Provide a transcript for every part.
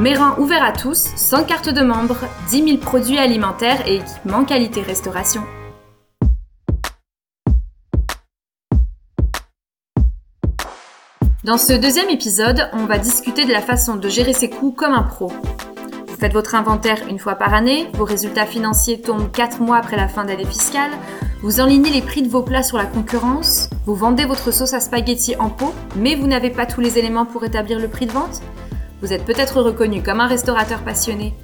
Méran ouvert à tous, sans carte de membre, 10 000 produits alimentaires et équipements qualité restauration. Dans ce deuxième épisode, on va discuter de la façon de gérer ses coûts comme un pro. Vous faites votre inventaire une fois par année, vos résultats financiers tombent 4 mois après la fin d'année fiscale, vous enlignez les prix de vos plats sur la concurrence, vous vendez votre sauce à spaghetti en pot, mais vous n'avez pas tous les éléments pour établir le prix de vente Vous êtes peut-être reconnu comme un restaurateur passionné,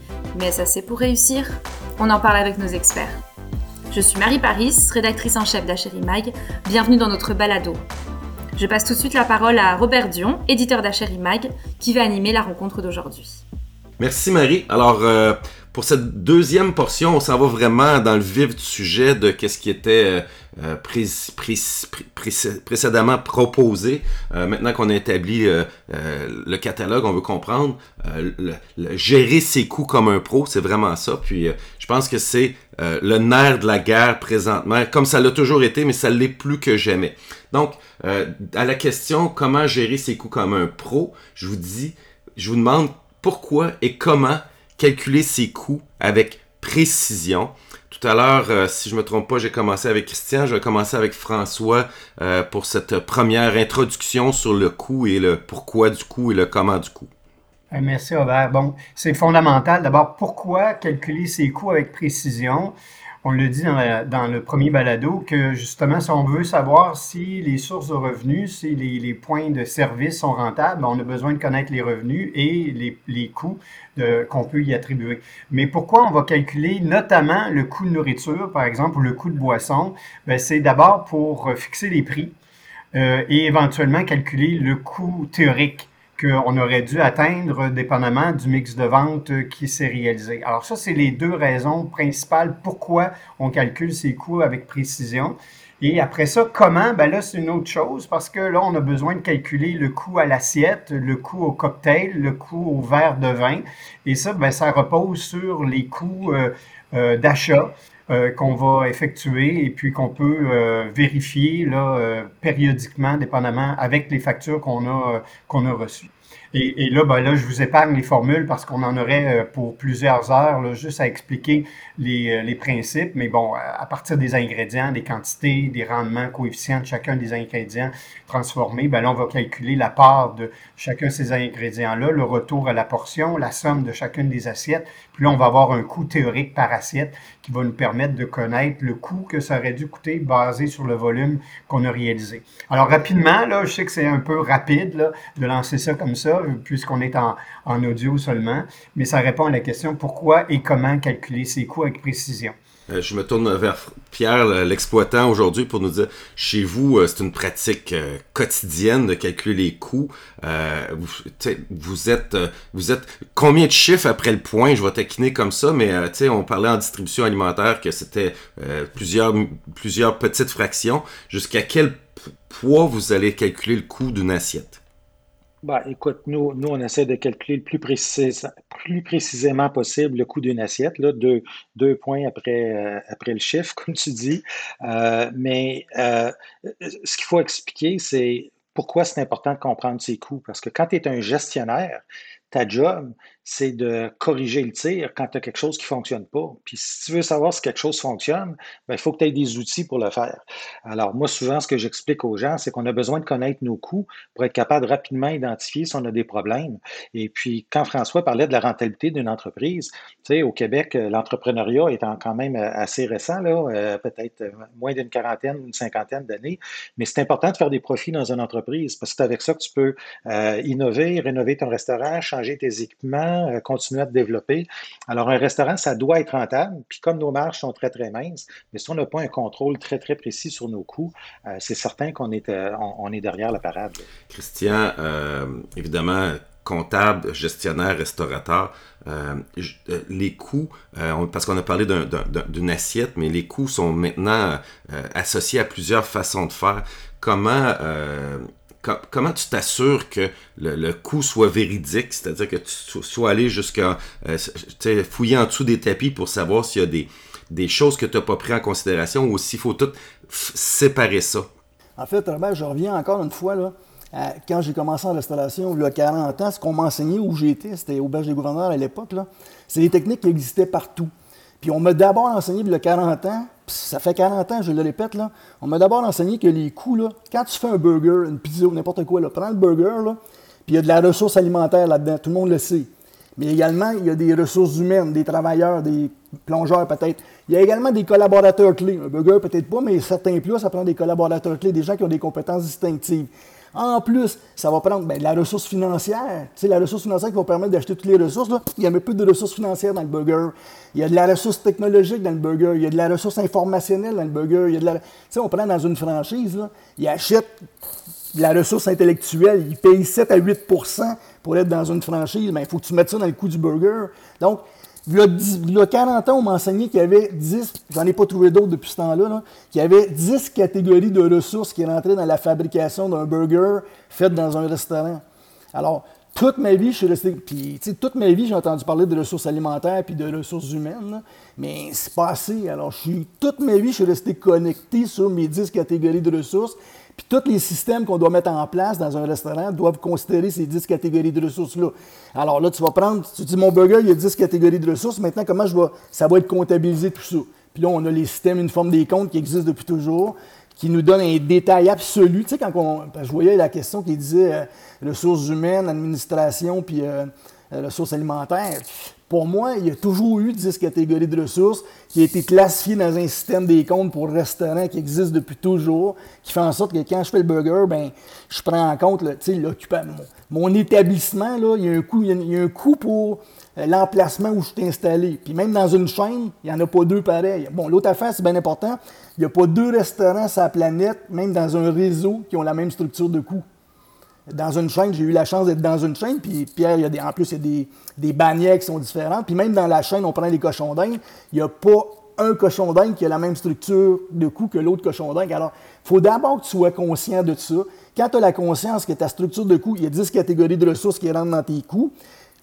mais ça c'est pour réussir On en parle avec nos experts. Je suis Marie Paris, rédactrice en chef d'Achéri Mag. Bienvenue dans notre balado. Je passe tout de suite la parole à Robert Dion, éditeur d'Achéri Mag, qui va animer la rencontre d'aujourd'hui. Merci Marie. Alors, euh, pour cette deuxième portion, on s'en va vraiment dans le vif du sujet de qu'est-ce qui était euh, précédemment proposé. Euh, maintenant qu'on a établi le catalogue, on veut comprendre gérer ses coûts comme un pro, c'est vraiment ça. Puis, je pense que c'est le nerf de la guerre présentement, comme ça l'a toujours été, mais ça l'est plus que jamais. Donc, à la question comment gérer ses coûts comme un pro, je vous dis, je vous demande pourquoi et comment calculer ses coûts avec précision. Tout à l'heure, euh, si je me trompe pas, j'ai commencé avec Christian, je vais commencer avec François euh, pour cette première introduction sur le coût et le pourquoi du coût et le comment du coût. Euh, merci Robert. Bon, c'est fondamental. D'abord, pourquoi calculer ses coûts avec précision? On le dit dans, le premier balado, que justement, si on veut savoir si les sources de revenus, si les, points de service sont rentables, on a besoin de connaître les revenus et les, coûts qu'on peut y attribuer. Mais pourquoi on va calculer notamment le coût de nourriture, par exemple, ou le coût de boisson? Ben, c'est d'abord pour fixer les prix euh, et éventuellement calculer le coût théorique qu'on aurait dû atteindre dépendamment du mix de vente qui s'est réalisé. Alors ça, c'est les deux raisons principales pourquoi on calcule ces coûts avec précision. Et après ça, comment? Ben là, c'est une autre chose parce que là, on a besoin de calculer le coût à l'assiette, le coût au cocktail, le coût au verre de vin. Et ça, ben, ça repose sur les coûts euh, euh, d'achat. Euh, qu'on va effectuer et puis qu'on peut euh, vérifier là, euh, périodiquement, dépendamment avec les factures qu'on a, qu'on a reçues. Et, là, ben là, je vous épargne les formules parce qu'on en aurait pour plusieurs heures là, juste à expliquer les, les, principes. Mais bon, à partir des ingrédients, des quantités, des rendements, coefficients de chacun des ingrédients transformés, ben là, on va calculer la part de chacun ces ingrédients-là, le retour à la portion, la somme de chacune des assiettes. Puis là, on va avoir un coût théorique par assiette qui va nous permettre de connaître le coût que ça aurait dû coûter basé sur le volume qu'on a réalisé. Alors, rapidement, là, je sais que c'est un peu rapide là, de lancer ça comme ça puisqu'on est en, audio seulement, mais ça répond à la question pourquoi et comment calculer ses coûts avec précision? Euh, je me tourne vers Pierre, l'exploitant, aujourd'hui, pour nous dire, chez vous, euh, c'est une pratique euh, quotidienne de calculer les coûts. vous, êtes, vous êtes combien de chiffres après le point? Je vais taquiner comme ça, mais on parlait en distribution alimentaire que c'était plusieurs, plusieurs petites fractions. Jusqu'à quel poids vous allez calculer le coût d'une assiette? Bah, écoute, nous, nous, on essaie de calculer le plus, plus précisément possible le coût d'une assiette, là, deux, deux points après, euh, après le chiffre, comme tu dis. Euh, mais euh, ce qu'il faut expliquer, c'est pourquoi c'est important de comprendre ses coûts. Parce que quand tu es un gestionnaire, ta job, c'est de corriger le tir quand tu as quelque chose qui ne fonctionne pas. Puis si tu veux savoir si quelque chose fonctionne, ben, il faut que tu aies des outils pour le faire. Alors moi, souvent, ce que j'explique aux gens, c'est qu'on a besoin de connaître nos coûts pour être capable de rapidement identifier si on a des problèmes. Et puis, quand François parlait de la rentabilité d'une entreprise, tu sais, au Québec, euh, l'entrepreneuriat est quand même euh, assez récent, là, euh, peut-être moins d'une quarantaine, une cinquantaine d'années, mais c'est important de faire des profits dans une entreprise parce que c'est avec ça que tu peux innover, rénover ton restaurant, changer tes équipements, euh, continuer à te développer. Alors, un restaurant, ça doit être rentable. Puis comme nos marges sont très, très minces, mais si on n'a pas un contrôle très, très précis sur nos coûts, euh, c'est certain qu'on est, euh, on, est derrière la parade. Christian, évidemment, comptable, gestionnaire, restaurateur, les coûts, parce qu'on a parlé d'une assiette, mais les coûts sont maintenant associés à plusieurs façons de faire. Comment comment tu t'assures que le, coût soit véridique, c'est-à-dire que tu sois allé jusqu'à euh, fouiller en dessous des tapis pour savoir s'il y a des, choses que tu n'as pas pris en considération ou s'il faut tout séparer ça? En fait, Robert, je reviens encore une fois là, Euh, quand j'ai commencé en restauration, il y a 40 ans, ce qu'on m'a enseigné où j'étais, c'était au Berge des gouverneurs à l'époque, c'est des techniques qui existaient partout. Puis on m'a d'abord enseigné, il y a 40 ans, ça fait 40 ans, je le répète, là, on m'a d'abord enseigné que les coûts, là, quand tu fais un burger, une pizza ou n'importe quoi, là, prends le burger, puis il y a de la ressource alimentaire là-dedans, tout le monde le sait. Mais également, il y a des ressources humaines, des travailleurs, des plongeurs peut-être. Il y a également des collaborateurs clés. Un burger peut-être pas, mais certains plats, ça prend des collaborateurs clés, des gens qui ont des compétences distinctives. En plus, ça va prendre ben, la ressource financière. Tu sais, la ressource financière qui va permettre d'acheter toutes les ressources. Là. Il y a un peu de ressources financières dans le burger. Il y a de la ressource technologique dans le burger. Il y a de la ressource informationnelle dans le burger. Il y a de la... Tu sais, on prend dans une franchise, il achète de la ressource intellectuelle. Il paye 7 à 8% pour être dans une franchise. Mais ben, il faut que tu mettes ça dans le coût du burger. Donc, il y, a 40 ans, on m'a enseigné qu'il y avait 10, j'en ai pas trouvé d'autres depuis ce temps-là, qu'il y avait 10 catégories de ressources qui rentraient dans la fabrication d'un burger fait dans un restaurant. Alors, toute ma vie, je suis resté. Puis, toute ma vie, j'ai entendu parler de ressources alimentaires puis de ressources humaines, mais c'est pas assez. Alors, toute ma vie, je suis resté connecté sur mes 10 catégories de ressources. Puis tous les systèmes qu'on doit mettre en place dans un restaurant doivent considérer ces 10 catégories de ressources-là. Alors là, tu vas prendre, tu dis mon burger, il y a 10 catégories de ressources. Maintenant, comment je vais, ça va être comptabilisé tout ça. Puis là, on a les systèmes une forme des comptes qui existent depuis toujours, qui nous donnent un détail absolu. Tu sais, quand on, je voyais la question qui disait euh, ressources humaines, administration, puis euh, euh, ressources alimentaires. Pour moi, il y a toujours eu 10 catégories de ressources qui ont été classifiées dans un système des comptes pour restaurants qui existe depuis toujours, qui fait en sorte que quand je fais le burger, ben, je prends en compte l'occupant. Mon, mon, établissement, là, il, y a un coût, il y a un pour euh, l'emplacement où je suis installé. Puis même dans une chaîne, il n'y en a pas deux pareils. Bon, l'autre affaire, c'est bien important, il n'y a pas deux restaurants sur la planète, même dans un réseau, qui ont la même structure de coût dans une chaîne, j'ai eu la chance d'être dans une chaîne, puis Pierre, il y a des, en plus, il y a des, des qui sont différentes. Puis même dans la chaîne, on prend les cochons d'Inde, il n'y a pas un cochon d'Inde qui a la même structure de coût que l'autre cochon d'Inde. Alors, il faut d'abord que tu sois conscient de ça. Quand tu as la conscience que ta structure de coût, il y a 10 catégories de ressources qui rentrent dans tes coûts.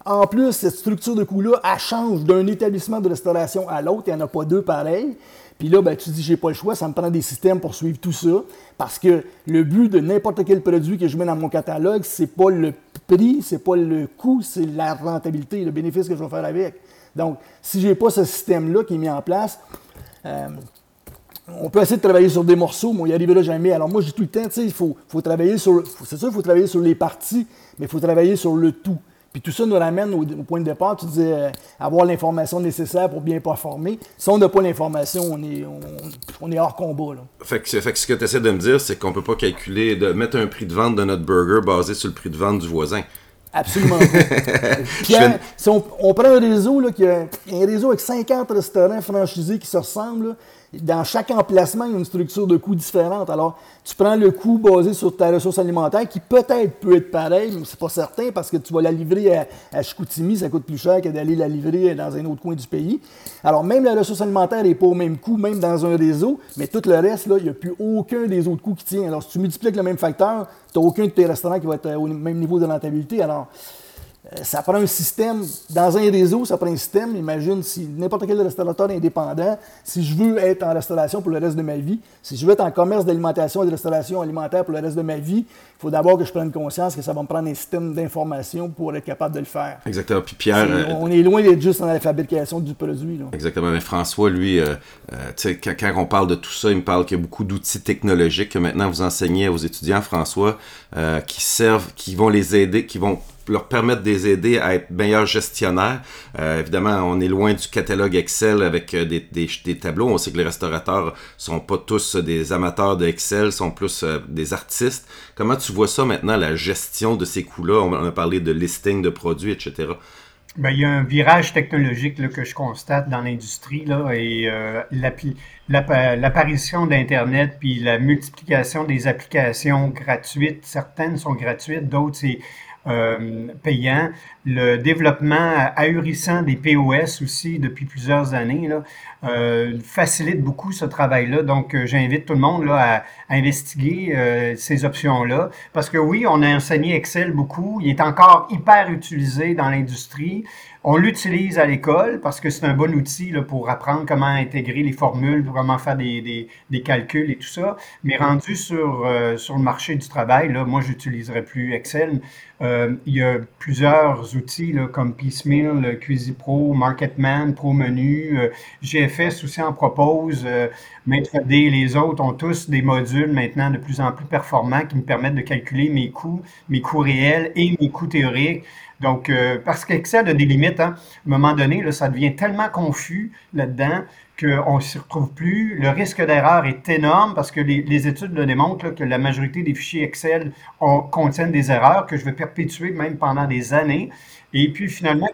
En plus, cette structure de coût-là, elle change d'un établissement de restauration à l'autre. Il n'y en a pas deux pareils. Puis là, ben, tu dis, j'ai pas le choix, ça me prend des systèmes pour suivre tout ça. Parce que le but de n'importe quel produit que je mets dans mon catalogue, c'est pas le prix, c'est pas le coût, c'est la rentabilité, le bénéfice que je vais faire avec. Donc, si j'ai pas ce système-là qui est mis en place, euh, on peut essayer de travailler sur des morceaux, mais on y arrivera jamais. Alors moi, j'ai tout le temps, tu sais, il faut, faut travailler sur, c'est sûr, il faut travailler sur les parties, mais il faut travailler sur le tout. Puis tout ça nous ramène au, point de départ. Tu disais euh, avoir l'information nécessaire pour bien performer. Si on n'a pas l'information, on est, on, est hors combat. Là. Fait, que, fait que ce que tu essaies de me dire, c'est qu'on ne peut pas calculer, de mettre un prix de vente de notre burger basé sur le prix de vente du voisin. Absolument pas. si on, prend un réseau, là, qui a, un réseau avec 50 restaurants franchisés qui se ressemblent, dans chaque emplacement, il y a une structure de coût différente. Alors, tu prends le coût basé sur ta ressource alimentaire, qui peut-être peut être pareil, mais c'est pas certain parce que tu vas la livrer à, à Chicoutimi, ça coûte plus cher que d'aller la livrer dans un autre coin du pays. Alors, même la ressource alimentaire n'est pas au même coût, même dans un réseau, mais tout le reste, là, il n'y a plus aucun des autres coûts qui tient. Alors, si tu multiplies le même facteur, tu n'as aucun de tes restaurants qui va être au même niveau de rentabilité. Alors, ça prend un système, dans un réseau, ça prend un système. Imagine si n'importe quel restaurateur indépendant, si je veux être en restauration pour le reste de ma vie, si je veux être en commerce d'alimentation et de restauration alimentaire pour le reste de ma vie, il faut d'abord que je prenne conscience que ça va me prendre un système d'information pour être capable de le faire. Exactement. Puis Pierre. Euh, on est loin d'être juste dans la fabrication du produit. Exactement. Mais François, lui, euh, quand, quand, on parle de tout ça, il me parle qu'il y a beaucoup d'outils technologiques que maintenant vous enseignez aux étudiants, François, qui servent, qui vont les aider, qui vont leur permettre de les aider à être meilleurs gestionnaires. Euh, évidemment, on est loin du catalogue Excel avec euh, des, tableaux. On sait que les restaurateurs sont pas tous des amateurs de Excel, sont plus euh, des artistes. Comment tu vois ça maintenant, la gestion de ces coûts-là? On a parlé de listing de produits, etc. Ben, il y a un virage technologique que je constate dans l'industrie là, et l'apparition d'Internet puis la multiplication des applications gratuites. Certaines sont gratuites, d'autres c'est euh, payants. Le développement ahurissant des POS aussi depuis plusieurs années euh, facilite beaucoup ce travail-là. Donc, euh, j'invite tout le monde là, à, investiguer euh, ces options-là. Parce que oui, on a enseigné Excel beaucoup. Il est encore hyper utilisé dans l'industrie. On l'utilise à l'école parce que c'est un bon outil pour apprendre comment intégrer les formules, comment faire des, des, calculs et tout ça. Mais rendu sur, sur le marché du travail, là, moi, j'utiliserai plus Excel. Il y a plusieurs outils comme Piecemeal, Quizy Pro, Marketman, Pro Menu, euh, GFS aussi en propose, euh, MaîtreD, les autres ont tous des modules maintenant de plus en plus performants qui me permettent de calculer mes coûts, mes coûts réels et mes coûts théoriques. Donc, euh, parce qu'Excel a des limites, hein. à un moment donné, ça devient tellement confus là-dedans qu'on ne s'y retrouve plus. Le risque d'erreur est énorme parce que les, études le démontrent que la majorité des fichiers Excel ont- contiennent des erreurs que je vais perpétuer même pendant des années. Et puis finalement,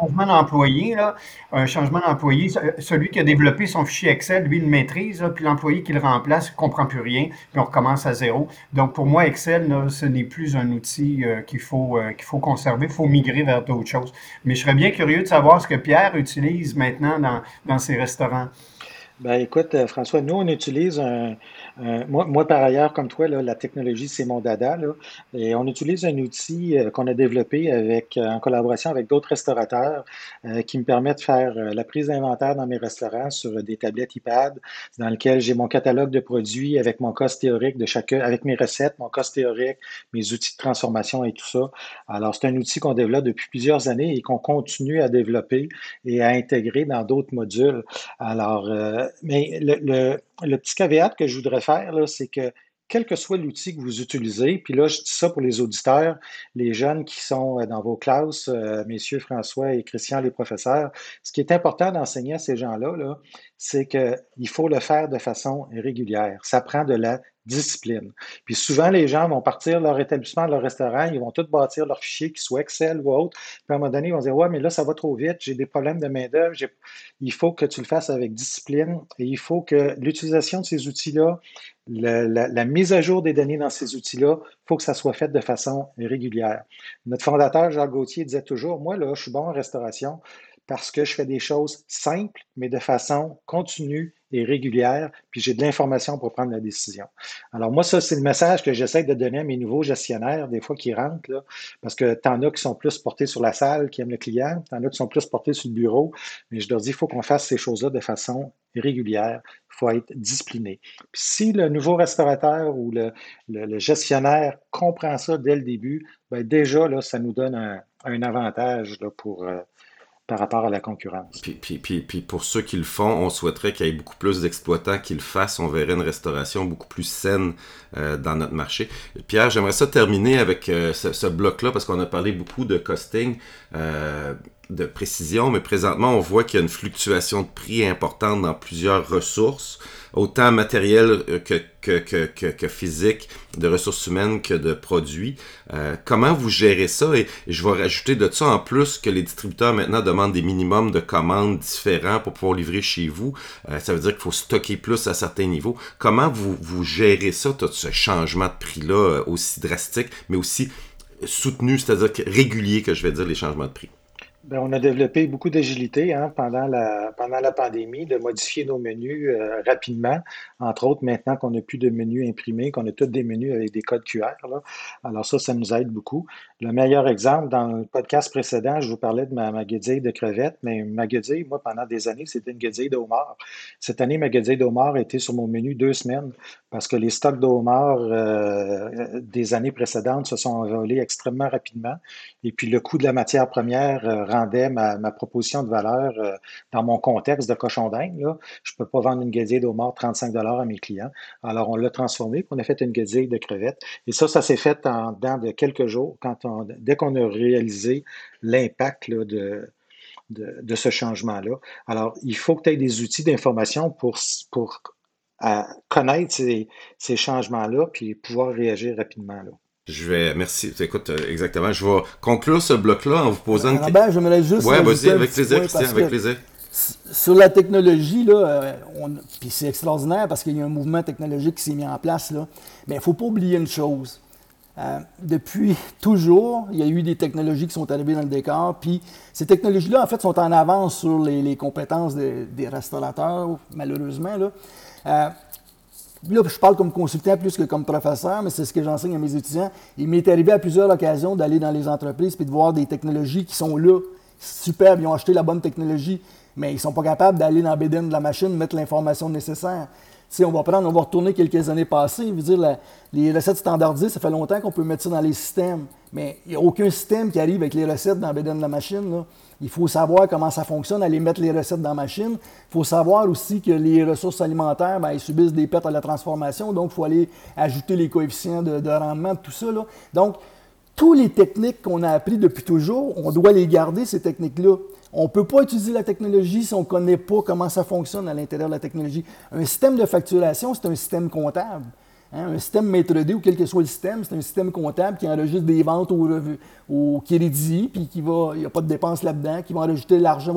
changement d'employé, là, un changement d'employé, ce- celui qui a développé son fichier Excel, lui, le maîtrise, là, puis l'employé qui le remplace ne comprend plus rien, puis on recommence à zéro. Donc pour moi, Excel, là, ce n'est plus un outil euh, qu'il faut, euh, qu'il faut conserver, il faut migrer vers d'autres choses. Mais je serais bien curieux de savoir ce que Pierre utilise maintenant dans, dans ses restaurants. Ben écoute, euh, François, nous, on utilise un, moi, moi, par ailleurs, comme toi, là, la technologie, c'est mon dada, là, et on utilise un outil euh, qu'on a développé avec, euh, en collaboration avec d'autres restaurateurs qui me permet de faire la prise d'inventaire dans mes restaurants sur des tablettes iPad, dans lequel j'ai mon catalogue de produits avec mon cost théorique de chacun, avec mes recettes, mon cost théorique, mes outils de transformation et tout ça. Alors, c'est un outil qu'on développe depuis plusieurs années et qu'on continue à développer et à intégrer dans d'autres modules. Alors, mais le, le- petit caveat que je voudrais faire, c'est que quel que soit l'outil que vous utilisez, puis là, je dis ça pour les auditeurs, les jeunes qui sont euh, dans vos classes, euh, messieurs François et Christian, les professeurs, ce qui est important d'enseigner à ces gens-là, là, c'est qu'il faut le faire de façon régulière. Ça prend de la discipline. Puis souvent, les gens vont partir leur établissement, leur restaurant, ils vont tous bâtir leur fichier, qu'ils soient Excel ou autre. Puis à un moment donné, ils vont dire Ouais, mais là, ça va trop vite, j'ai des problèmes de main-d'œuvre. Il faut que tu le fasses avec discipline et il faut que l'utilisation de ces outils-là, la- la mise à jour des données dans ces outils-là, il faut que ça soit fait de façon régulière. Notre fondateur, Jacques Gauthier, disait toujours Moi, là, je suis bon en restauration parce que je fais des choses simples, mais de façon continue et régulière, puis j'ai de l'information pour prendre la décision. Alors moi, ça, c'est le message que j'essaie de donner à mes nouveaux gestionnaires, des fois qui rentrent, là, parce que t'en as qui sont plus portés sur la salle, qui aiment le client, t'en as qui sont plus portés sur le bureau, mais je leur dis, il faut qu'on fasse ces choses-là de façon régulière, il faut être discipliné. Puis si le nouveau restaurateur ou le, gestionnaire comprend ça dès le début, ben déjà, là, ça nous donne un, avantage pour, euh, par rapport à la concurrence. Puis, puis, puis, puis pour ceux qui le font, on souhaiterait qu'il y ait beaucoup plus d'exploitants qui le fassent. On verrait une restauration beaucoup plus saine euh, dans notre marché. Pierre, j'aimerais ça terminer avec euh, ce, bloc-là parce qu'on a parlé beaucoup de costing, euh, de précision, mais présentement, on voit qu'il y a une fluctuation de prix importante dans plusieurs ressources, autant matériel euh, que, que, de ressources humaines que de produits. Euh, comment vous gérez ça? Et, je vais rajouter de ça en plus que les distributeurs maintenant demandent des minimums de commandes différents pour pouvoir livrer chez vous. Euh, ça veut dire qu'il faut stocker plus à certains niveaux. Comment vous, vous gérez ça, tout ce changement de prix-là aussi drastique, mais aussi soutenu, c'est-à-dire régulier, que je vais dire, les changements de prix? Ben, on a développé beaucoup d'agilité hein, pendant la, pendant la pandémie, de modifier nos menus euh, rapidement. Entre autres, maintenant qu'on n'a plus de menus imprimés, qu'on a tous des menus avec des codes QR. Alors ça, ça nous aide beaucoup. Le meilleur exemple, dans le podcast précédent, je vous parlais de ma, ma de crevettes, mais ma guédille, moi, pendant des années, c'était une guédille de homard. Cette année, ma guédille de homard a été sur mon menu deux semaines parce que les stocks de homard euh, des années précédentes se sont envolés extrêmement rapidement. Et puis le coût de la matière première euh, ma, ma proposition de valeur euh, dans mon contexte de cochon d'Inde. Je ne peux pas vendre une guédille de homard 35 à mes clients. Alors on l'a transformé, puis on a fait une guédille de crevettes. Et ça, ça s'est fait dans de quelques jours, quand dès qu'on a réalisé l'impact de, de, ce changement-là. Alors, il faut que tu aies des outils d'information pour, pour connaître ces, ces changements-là, puis pouvoir réagir rapidement. Là. Je vais, merci. Écoute, euh, exactement. Je vais conclure ce bloc-là en vous posant une Robert, j'aimerais juste. Ouais, vas-y, avec plaisir, Christian, avec plaisir. Sur la technologie, là, euh, on- puis c'est extraordinaire parce qu'il y a un mouvement technologique qui s'est mis en place. Là. Mais il ne faut pas oublier une chose. Euh, depuis toujours, il y a eu des technologies qui sont arrivées dans le décor, puis ces technologies-là, en fait, sont en avance sur les, compétences des restaurateurs, malheureusement. Là. Euh, je parle comme consultant plus que comme professeur, mais c'est ce que j'enseigne à mes étudiants. Il m'est arrivé à plusieurs occasions d'aller dans les entreprises et de voir des technologies qui sont là, superbes, ils ont acheté la bonne technologie, mais ils ne sont pas capables d'aller dans le de la machine, mettre l'information nécessaire on va on va retourner quelques années passées. Dire, les recettes standardisées, ça fait longtemps qu'on peut mettre ça dans les systèmes. Mais il n'y a aucun système qui arrive avec les recettes dans de la machine. Il faut savoir comment ça fonctionne, aller mettre les recettes dans la machine. Il faut savoir aussi que les ressources alimentaires, ben, subissent des pertes à la transformation. Donc, il faut aller ajouter les coefficients de, de rendement, tout ça. Donc, toutes les techniques qu'on a apprises depuis toujours, on doit les garder, ces techniques-là. On ne peut pas utiliser la technologie si on ne connaît pas comment ça fonctionne à l'intérieur de la technologie. Un système de facturation, c'est un système comptable. Hein. Un système maître D ou quel que soit le système, c'est un système comptable qui enregistre des ventes au, au crédit, puis qui va, il n'y a pas de dépenses là-dedans, qui va enregistrer l'argent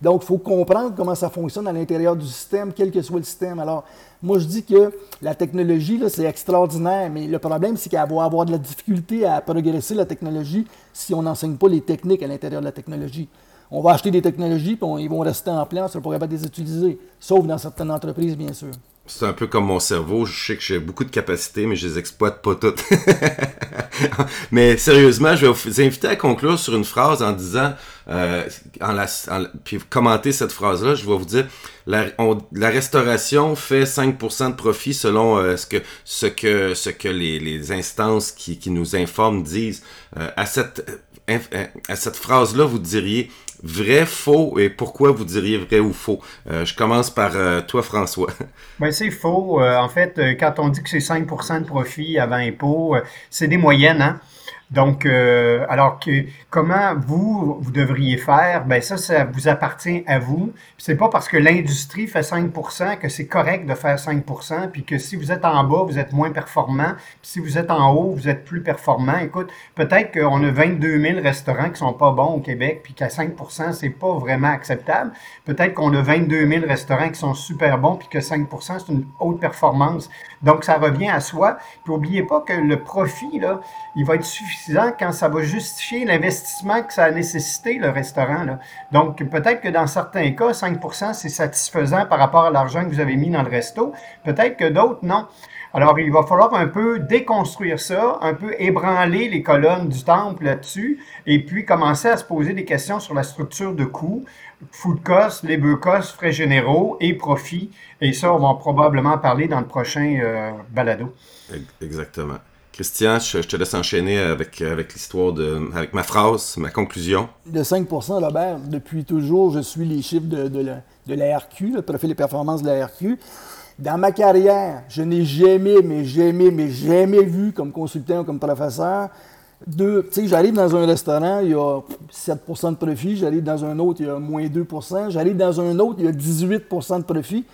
Donc, il faut comprendre comment ça fonctionne à l'intérieur du système, quel que soit le système. Alors, moi, je dis que la technologie, c'est extraordinaire, mais le problème, c'est qu'elle va avoir de la difficulté à progresser, la technologie, si on n'enseigne pas les techniques à l'intérieur de la technologie on va acheter des technologies, puis ils vont rester en place, on ne pourra pas les utiliser, sauf dans certaines entreprises, bien sûr. C'est un peu comme mon cerveau, je sais que j'ai beaucoup de capacités, mais je les exploite pas toutes. mais sérieusement, je vais vous inviter à conclure sur une phrase en disant, euh, en la, puis commenter cette phrase-là, je vais vous dire, la, restauration fait 5% de profit selon euh, ce que, ce que, ce que les, instances qui, nous informent disent. Euh, à cette, à cette phrase-là, vous diriez, Vrai, faux, et pourquoi vous diriez vrai ou faux? Euh, je commence par euh, toi, François. Ben, c'est faux. Euh, en fait, quand on dit que c'est 5% de profit avant impôt, c'est des moyennes. Hein? Donc, euh, alors que comment vous, vous devriez faire, ben ça, ça vous appartient à vous. C'est pas parce que l'industrie fait 5% que c'est correct de faire 5% puis que si vous êtes en bas, vous êtes moins performant, puis si vous êtes en haut, vous êtes plus performant. Écoute, peut-être qu'on a 22 000 restaurants qui sont pas bons au Québec, puis qu'à 5% c'est pas vraiment acceptable. Peut-être qu'on a 22 000 restaurants qui sont super bons, puis que 5% c'est une haute performance. Donc, ça revient à soi. Puis, n'oubliez pas que le profit, là, il va être suffisant quand ça va justifier l'investissement que ça a nécessité, le restaurant. Là. Donc, peut-être que dans certains cas, 5 c'est satisfaisant par rapport à l'argent que vous avez mis dans le resto. Peut-être que d'autres, non. Alors, il va falloir un peu déconstruire ça, un peu ébranler les colonnes du temple là-dessus, et puis commencer à se poser des questions sur la structure de coûts, food cost, labor cost, frais généraux et profit. Et ça, on va probablement parler dans le prochain euh, balado. Exactement. Christian, je, te laisse enchaîner avec, avec l'histoire de. avec ma phrase, ma conclusion. De 5% Robert, depuis toujours, je suis les chiffres de, de, la, de la RQ, le profil des performances de la RQ. Dans ma carrière, je n'ai jamais, mais jamais, mais jamais vu comme consultant ou comme professeur tu sais, j'arrive dans un restaurant, il y a 7% de profit, j'arrive dans un autre, il y a moins 2% j'arrive dans un autre, il y a 18% de profit.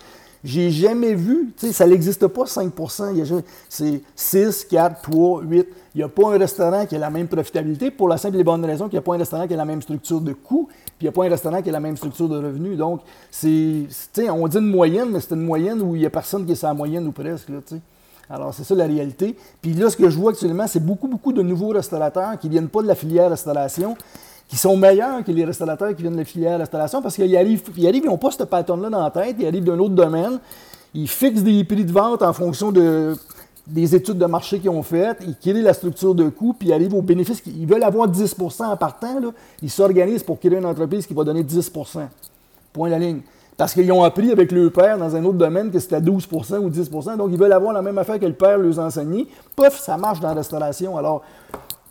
J'ai jamais vu, tu sais, ça n'existe pas 5% c'est 6, 4, 3, 8. Il n'y a pas un restaurant qui a la même profitabilité pour la simple et bonne raison qu'il n'y a pas un restaurant qui a la même structure de coût, puis il n'y a pas un restaurant qui a la même structure de revenus. Donc, c'est, on dit une moyenne, mais c'est une moyenne où il n'y a personne qui est sa moyenne ou presque, tu sais. Alors, c'est ça la réalité. Puis là, ce que je vois actuellement, c'est beaucoup, beaucoup de nouveaux restaurateurs qui ne viennent pas de la filière restauration, qui sont meilleurs que les restaurateurs qui viennent de la filière restauration parce qu'ils arrivent, ils arrivent, n'ont pas ce pattern-là dans la tête, ils arrivent d'un autre domaine, ils fixent des prix de vente en fonction de, des études de marché qu'ils ont faites, ils créent la structure de coût, puis ils arrivent au bénéfice. Ils veulent avoir 10% en partant, là, ils s'organisent pour créer une entreprise qui va donner 10% Point la ligne. Parce qu'ils ont appris avec le père dans un autre domaine que c'était 12% ou 10% donc ils veulent avoir la même affaire que le père leur enseignait. Pouf, ça marche dans la restauration. Alors,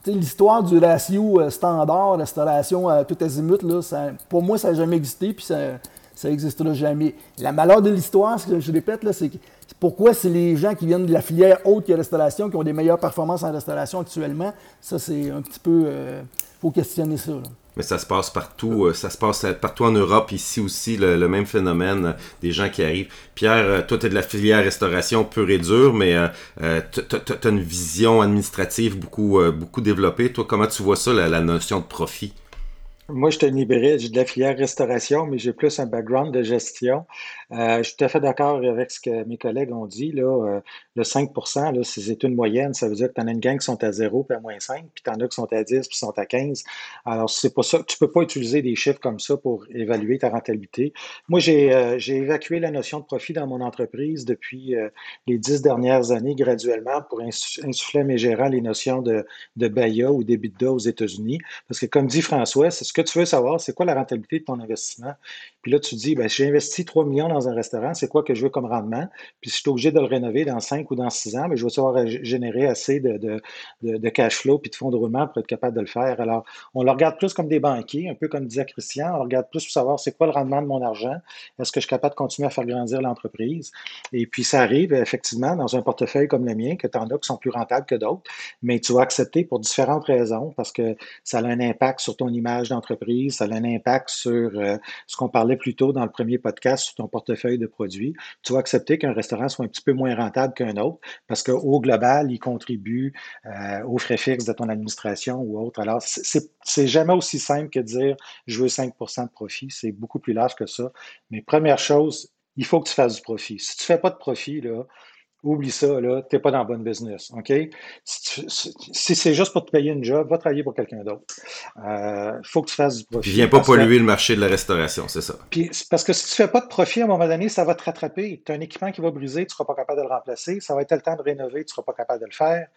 l'histoire du ratio euh, standard, restauration à tout azimut, là, pour moi, ça n'a jamais existé, puis ça n'existera jamais. La malheur de l'histoire, ce que je répète, c'est pourquoi c'est les gens qui viennent de la filière haute que restauration qui ont des meilleures performances en restauration actuellement. Ça, c'est un petit peu... Il euh, faut questionner ça. Mais ça se passe partout, euh, ça se passe partout en Europe, ici aussi, le, même phénomène, euh, des gens qui arrivent. Pierre, euh, toi, tu es de la filière restauration pure et dure, mais tu as une vision administrative beaucoup, beaucoup développée. Toi, comment tu vois ça, la notion de profit? Moi, je suis un hybride, j'ai de la filière restauration, mais j'ai plus un background de gestion. Euh, je suis tout à fait d'accord avec ce que mes collègues ont dit. Là. Euh, le 5 là, c'est une moyenne. Ça veut dire que tu en as une gang qui sont à 0 puis à moins 5, puis tu en as qui sont à 10 puis sont à 15. Alors, c'est pas ça. Tu peux pas utiliser des chiffres comme ça pour évaluer ta rentabilité. Moi, j'ai euh, évacué la notion de profit dans mon entreprise depuis les dix dernières années graduellement pour insuffler à mes gérants les notions de, de BAYA ou d'EBITDA aux États-Unis. Parce que, comme dit François, ce que tu veux savoir, c'est quoi la rentabilité de ton investissement? Puis là, tu dis, ben, j'ai investi 3 millions dans un restaurant, c'est quoi que je veux comme rendement? Puis si je suis obligé de le rénover dans 5 ou dans 6 ans, mais ben, je veux savoir générer assez de, cash flow puis de fonds de roulement pour être capable de le faire. Alors, on le regarde plus comme des banquiers, un peu comme disait Christian, on regarde plus pour savoir c'est quoi le rendement de mon argent, est-ce que je suis capable de continuer à faire grandir l'entreprise? Et puis, ça arrive effectivement dans un portefeuille comme le mien, que tu en as qui sont plus rentables que d'autres, mais tu vas accepter pour différentes raisons, parce que ça a un impact sur ton image d'entreprise, ça a un impact sur euh, ce qu'on parlait plus tôt dans le premier podcast sur ton portefeuille de produits. Tu vas accepter qu'un restaurant soit un petit peu moins rentable qu'un autre parce qu'au global, il contribue euh, aux frais fixes de ton administration ou autre. Alors, c'est jamais aussi simple que de dire je veux 5% de profit. C'est beaucoup plus large que ça. Mais première chose, il faut que tu fasses du profit. Si tu ne fais pas de profit, là, Oublie ça, là, tu n'es pas dans le bon business. OK? Si, c'est juste pour te payer une job, va travailler pour quelqu'un d'autre. Il euh, faut que tu fasses du profit. Puis viens pas polluer le marché de la restauration, c'est ça. Puis, parce que si tu fais pas de profit, à un moment donné, ça va te rattraper. Tu as un équipement qui va briser, tu ne seras pas capable de le remplacer. Ça va être le temps de rénover, tu ne seras pas capable de le faire.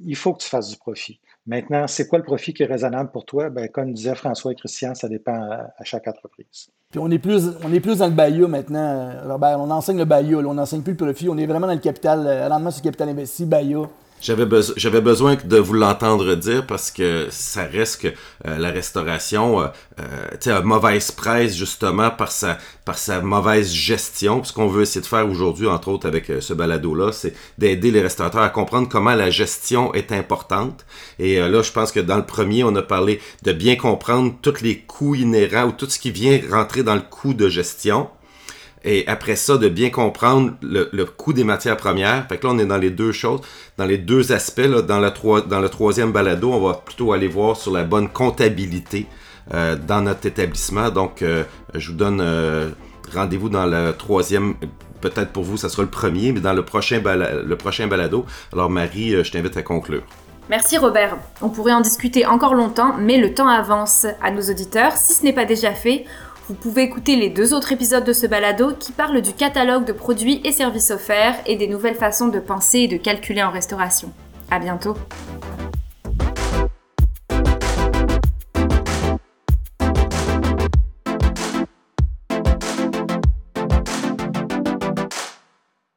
Il faut que tu fasses du profit. Maintenant, c'est quoi le profit qui est raisonnable pour toi? Ben, comme disaient François et Christian, ça dépend à, chaque entreprise. Puis on est plus, on est plus dans le BAYA maintenant, Robert. On enseigne le BAYA, on n'enseigne plus le profit. On est vraiment dans le capital, le euh, rendement sur le capital investi, BAYA. J'avais, j'avais besoin de vous l'entendre dire parce que ça reste que euh, la restauration euh, euh a mauvaise presse justement par sa, par sa mauvaise gestion. Ce qu'on veut essayer de faire aujourd'hui, entre autres avec euh, ce balado-là, c'est d'aider les restaurateurs à comprendre comment la gestion est importante. Et là, je pense que dans le premier, on a parlé de bien comprendre tous les coûts inhérents ou tout ce qui vient rentrer dans le coût de gestion. Et après ça, de bien comprendre le, coût des matières premières. Fait que là, on est dans les deux choses, dans les deux aspects. Dans le troisième balado, on va plutôt aller voir sur la bonne comptabilité euh, dans notre établissement. Donc, euh, je vous donne euh, rendez-vous dans le troisième. Peut-être pour vous, ça sera le premier, mais dans le prochain, le prochain balado. Alors, Marie, je t'invite à conclure. Merci Robert. On pourrait en discuter encore longtemps, mais le temps avance. À nos auditeurs, si ce n'est pas déjà fait, vous pouvez écouter les deux autres épisodes de ce balado qui parlent du catalogue de produits et services offerts et des nouvelles façons de penser et de calculer en restauration. À bientôt!